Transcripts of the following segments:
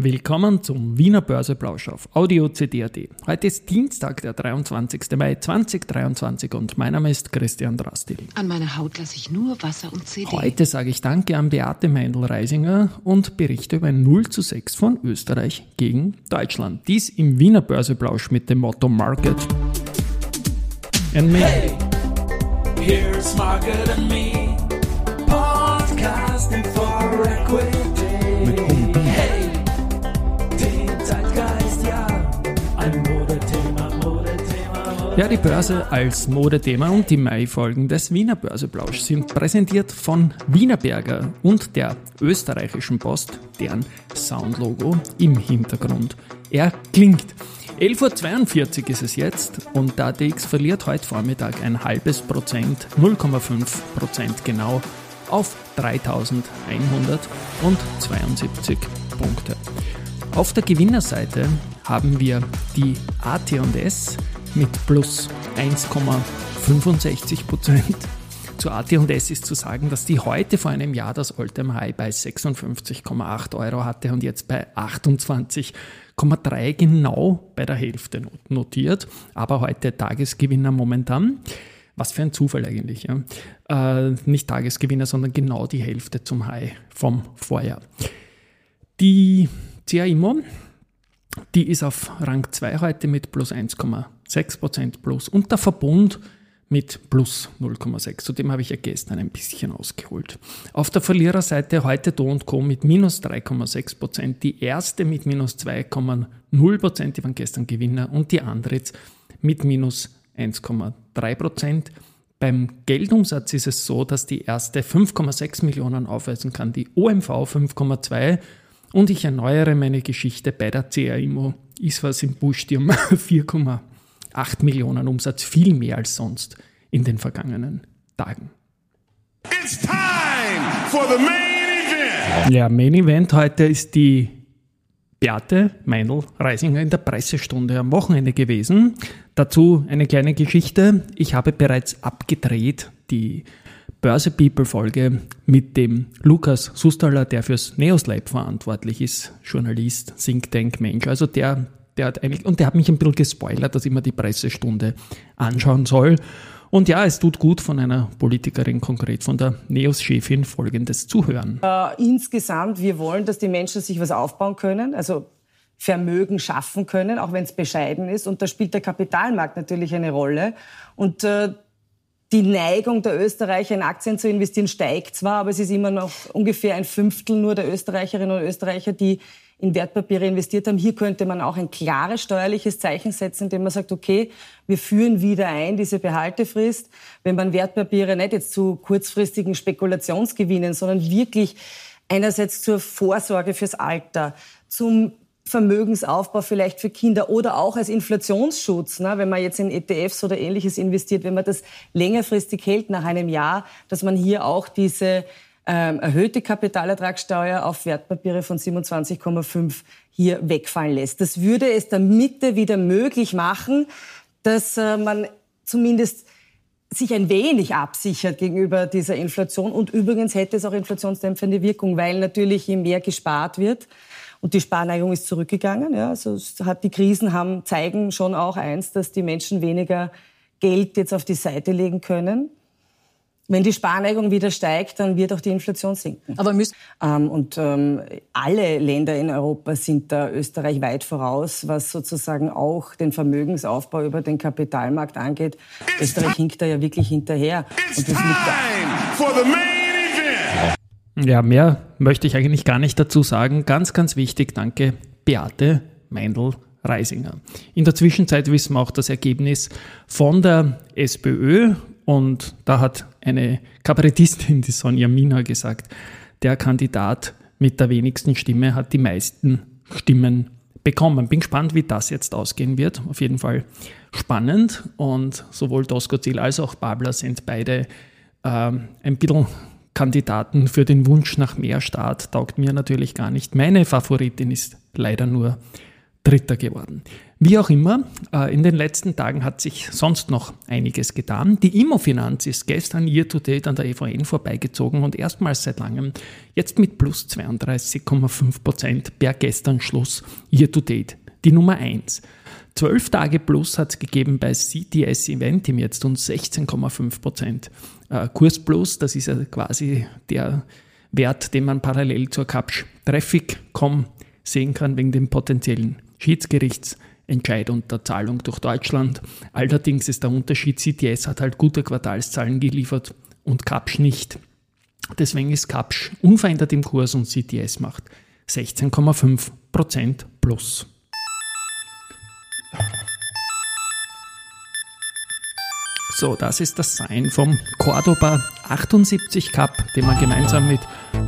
Willkommen zum Wiener Börseplausch auf Audio CD.at. Heute ist Dienstag, der 23. Mai 2023 und mein Name ist Christian Drastil. An meiner Haut lasse ich nur Wasser und CD. Heute sage ich Danke an Beate Meindl-Reisinger und berichte über ein 0 zu 6 von Österreich gegen Deutschland. Dies im Wiener Börseplausch mit dem Motto Market and Me. Hey, here's Market and Me, podcasting for equity. Ja, die Börse als Modethema und die Mai-Folgen des Wiener Börseplausch sind präsentiert von Wienerberger und der österreichischen Post, deren Soundlogo im Hintergrund erklingt. 11.42 Uhr ist es jetzt und der ATX verliert heute Vormittag ein halbes Prozent, 0,5 Prozent genau, auf 3172 Punkte. Auf der Gewinnerseite haben wir die AT&S mit plus 1,65 Prozent. Zu AT&S ist zu sagen, dass die heute vor einem Jahr das Alltime High bei 56,8 Euro hatte und jetzt bei 28 3,3 genau bei der Hälfte notiert, aber heute Tagesgewinner momentan. Was für ein Zufall eigentlich. Ja? Äh, nicht Tagesgewinner, sondern genau die Hälfte zum High vom Vorjahr. Die CAIMO, die ist auf Rang 2 heute mit plus 1,6% plus und der Verbund mit plus 0,6. Zudem habe ich ja gestern ein bisschen ausgeholt. Auf der Verliererseite heute Do Co. mit minus 3,6 Prozent, die erste mit minus 2,0 Prozent, die waren gestern Gewinner, und die andere jetzt mit minus 1,3 Prozent. Beim Geldumsatz ist es so, dass die erste 5,6 Millionen aufweisen kann, die OMV 5,2 und ich erneuere meine Geschichte bei der CAIMO, ist was im Busch, die um 4,8 8 Millionen Umsatz, viel mehr als sonst in den vergangenen Tagen. It's time for the main event. Ja, Main Event heute ist die Beate Meindl-Reisinger in der Pressestunde am Wochenende gewesen. Dazu eine kleine Geschichte. Ich habe bereits abgedreht die Börse People Folge mit dem Lukas Sustaller, der fürs Neos Lab verantwortlich ist, Journalist, Think Tank Mensch. Also der der hat eigentlich, und der hat mich ein bisschen gespoilert, dass ich mir die Pressestunde anschauen soll. Und ja, es tut gut von einer Politikerin, konkret von der NEOS-Chefin, Folgendes zu hören. Äh, insgesamt, wir wollen, dass die Menschen sich was aufbauen können, also Vermögen schaffen können, auch wenn es bescheiden ist. Und da spielt der Kapitalmarkt natürlich eine Rolle. Und äh, die Neigung der Österreicher in Aktien zu investieren steigt zwar, aber es ist immer noch ungefähr ein Fünftel nur der Österreicherinnen und Österreicher, die in Wertpapiere investiert haben. Hier könnte man auch ein klares steuerliches Zeichen setzen, indem man sagt, okay, wir führen wieder ein diese Behaltefrist. Wenn man Wertpapiere nicht jetzt zu kurzfristigen Spekulationsgewinnen, sondern wirklich einerseits zur Vorsorge fürs Alter, zum Vermögensaufbau vielleicht für Kinder oder auch als Inflationsschutz, ne, wenn man jetzt in ETFs oder ähnliches investiert, wenn man das längerfristig hält nach einem Jahr, dass man hier auch diese ähm, erhöhte Kapitalertragssteuer auf Wertpapiere von 27,5 hier wegfallen lässt. Das würde es der Mitte wieder möglich machen, dass äh, man zumindest sich ein wenig absichert gegenüber dieser Inflation. Und übrigens hätte es auch inflationsdämpfende Wirkung, weil natürlich je mehr gespart wird, und die Sparneigung ist zurückgegangen. Ja, also hat, die Krisen haben, zeigen schon auch eins, dass die Menschen weniger Geld jetzt auf die Seite legen können. Wenn die Sparneigung wieder steigt, dann wird auch die Inflation sinken. Aber müssen ähm, und ähm, alle Länder in Europa sind da Österreich weit voraus, was sozusagen auch den Vermögensaufbau über den Kapitalmarkt angeht. It's Österreich hinkt da ja wirklich hinterher. und das liegt. Ja, mehr möchte ich eigentlich gar nicht dazu sagen. Ganz, ganz wichtig, danke, Beate Meindl. Reisinger. In der Zwischenzeit wissen wir auch das Ergebnis von der SPÖ und da hat eine Kabarettistin, die Sonja Mina, gesagt, der Kandidat mit der wenigsten Stimme hat die meisten Stimmen bekommen. Bin gespannt, wie das jetzt ausgehen wird. Auf jeden Fall spannend. Und sowohl Doskozil als auch Babler sind beide äh, ein bisschen Kandidaten für den Wunsch nach mehr Staat. Taugt mir natürlich gar nicht. Meine Favoritin ist leider nur Dritter geworden. Wie auch immer, äh, in den letzten Tagen hat sich sonst noch einiges getan. Die Immofinanz ist gestern year to date an der EVN vorbeigezogen und erstmals seit langem jetzt mit plus 32,5 Prozent per gestern Schluss year to date. Die Nummer 1. 12 Tage plus hat es gegeben bei CTS Eventim jetzt und 16,5 Prozent äh, Kurs plus. Das ist ja quasi der Wert, den man parallel zur Capsch Traffic.com sehen kann wegen dem potenziellen Schiedsgerichts. Entscheid unter Zahlung durch Deutschland. Allerdings ist der Unterschied, CTS hat halt gute Quartalszahlen geliefert und Kapsch nicht. Deswegen ist Kapsch unverändert im Kurs und CTS macht 16,5% plus. So, das ist das Sein vom Cordoba 78 Cup, den wir gemeinsam mit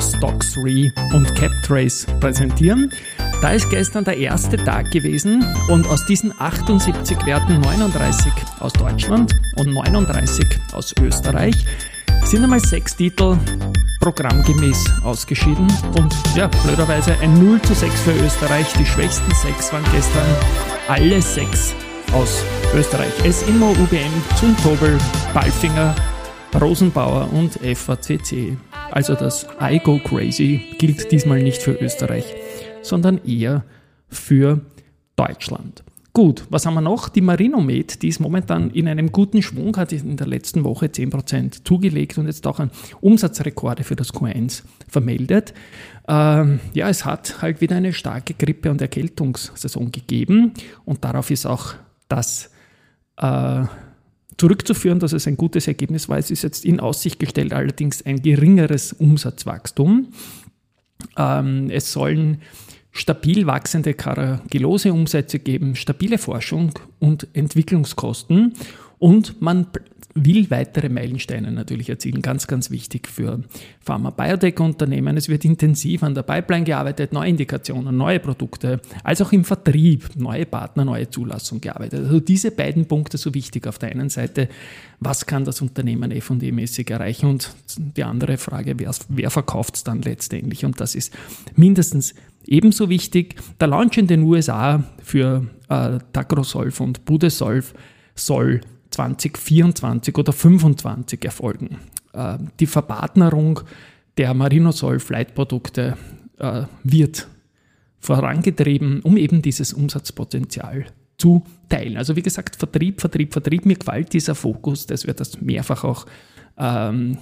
Stocks Re und CapTrace präsentieren. Da ist gestern der erste Tag gewesen und aus diesen 78 Werten 39 aus Deutschland und 39 aus Österreich sind einmal sechs Titel programmgemäß ausgeschieden und ja, blöderweise ein 0 zu 6 für Österreich. Die schwächsten sechs waren gestern alle sechs aus Österreich. S-Immo, UBM, Zumtobel, Balfinger, Rosenbauer und FACC. Also das I Go Crazy gilt diesmal nicht für Österreich, sondern eher für Deutschland. Gut, was haben wir noch? Die Marinomed, die ist momentan in einem guten Schwung, hat in der letzten Woche 10% zugelegt und jetzt auch ein Umsatzrekorde für das Q1 vermeldet. Ähm, ja, es hat halt wieder eine starke Grippe- und Erkältungssaison gegeben und darauf ist auch das äh, zurückzuführen, dass es ein gutes Ergebnis war. Es ist jetzt in Aussicht gestellt allerdings ein geringeres Umsatzwachstum. Ähm, es sollen stabil wachsende Karagellose-Umsätze geben, stabile Forschung und Entwicklungskosten. Und man will weitere Meilensteine natürlich erzielen. Ganz, ganz wichtig für Pharma-Biotech-Unternehmen. Es wird intensiv an der Pipeline gearbeitet, neue Indikationen, neue Produkte, als auch im Vertrieb, neue Partner, neue Zulassung gearbeitet. Also diese beiden Punkte so wichtig. Auf der einen Seite, was kann das Unternehmen F&E-mäßig erreichen? Und die andere Frage, wer, wer verkauft es dann letztendlich? Und das ist mindestens ebenso wichtig. Der Launch in den USA für äh, Tacrosolv und Budesolv soll 2024 oder 2025 erfolgen. Äh, die Verpartnerung der Marinosol-Leitprodukte äh, wird vorangetrieben, um eben dieses Umsatzpotenzial zu teilen. Also wie gesagt, Vertrieb, Vertrieb, Vertrieb, mir gefällt dieser Fokus, das wird das mehrfach auch ähm,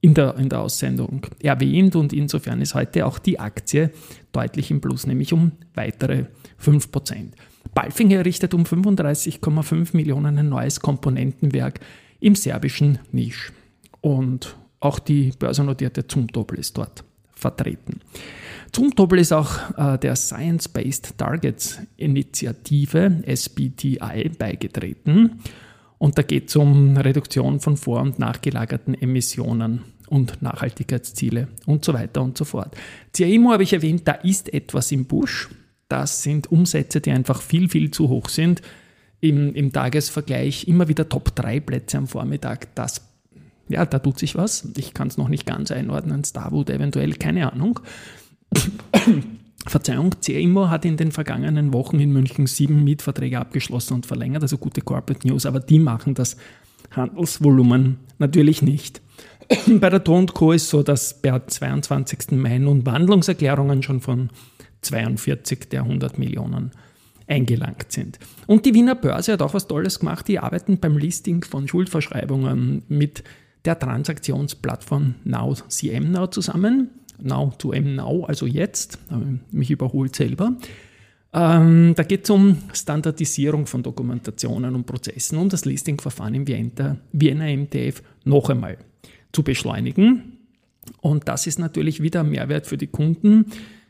in, der, in der Aussendung erwähnt und insofern ist heute auch die Aktie deutlich im Plus, nämlich um weitere 5%. Balfinger errichtet um 35,5 Millionen ein neues Komponentenwerk im serbischen Nisch. Und auch die börsennotierte Zumtobel ist dort vertreten. Zumtobel ist auch äh, der Science-Based Targets Initiative SBTI beigetreten. Und da geht es um Reduktion von vor- und nachgelagerten Emissionen und Nachhaltigkeitsziele und so weiter und so fort. CIMO habe ich erwähnt, da ist etwas im Busch. Das sind Umsätze, die einfach viel, viel zu hoch sind. Im, im Tagesvergleich immer wieder Top 3 Plätze am Vormittag. Das, ja, da tut sich was. Ich kann es noch nicht ganz einordnen. Starwood eventuell, keine Ahnung. Verzeihung, CIMO hat in den vergangenen Wochen in München sieben Mietverträge abgeschlossen und verlängert, also gute Corporate News, aber die machen das Handelsvolumen natürlich nicht. Bei der Ton Co. ist so, dass per 22. Mai nun Wandlungserklärungen schon von 42 der 100 Millionen eingelangt sind. Und die Wiener Börse hat auch was Tolles gemacht. Die arbeiten beim Listing von Schuldverschreibungen mit der Transaktionsplattform Now CM Now zusammen. Now to M Now, also jetzt, mich überholt selber. Ähm, da geht es um Standardisierung von Dokumentationen und Prozessen, um das Listingverfahren im Vienna MTF noch einmal zu beschleunigen. Und das ist natürlich wieder ein Mehrwert für die Kunden.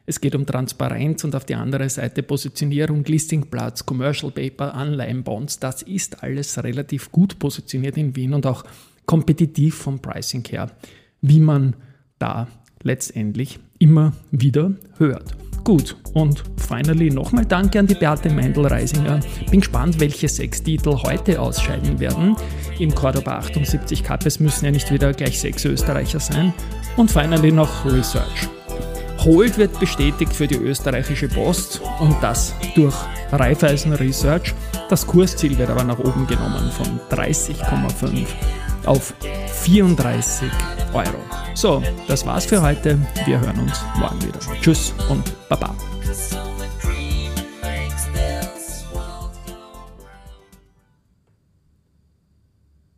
Es geht um Transparenz und auf die andere Seite Positionierung, Listingplatz, Commercial Paper, Anleihenbonds. Das ist alles relativ gut positioniert in Wien und auch kompetitiv vom Pricing her, wie man da letztendlich immer wieder hört. Gut, und finally nochmal Danke an die Beate Meindl-Reisinger. Bin gespannt, welche sechs Titel heute ausscheiden werden. Im Cordoba 78 Cup, es müssen ja nicht wieder gleich sechs Österreicher sein. Und finally noch Research. Hold wird bestätigt für die österreichische Post und das durch Raiffeisen Research. Das Kursziel wird aber nach oben genommen von 30,5 auf 34 Euro. So, das war's für heute. Wir hören uns morgen wieder. Tschüss und Baba.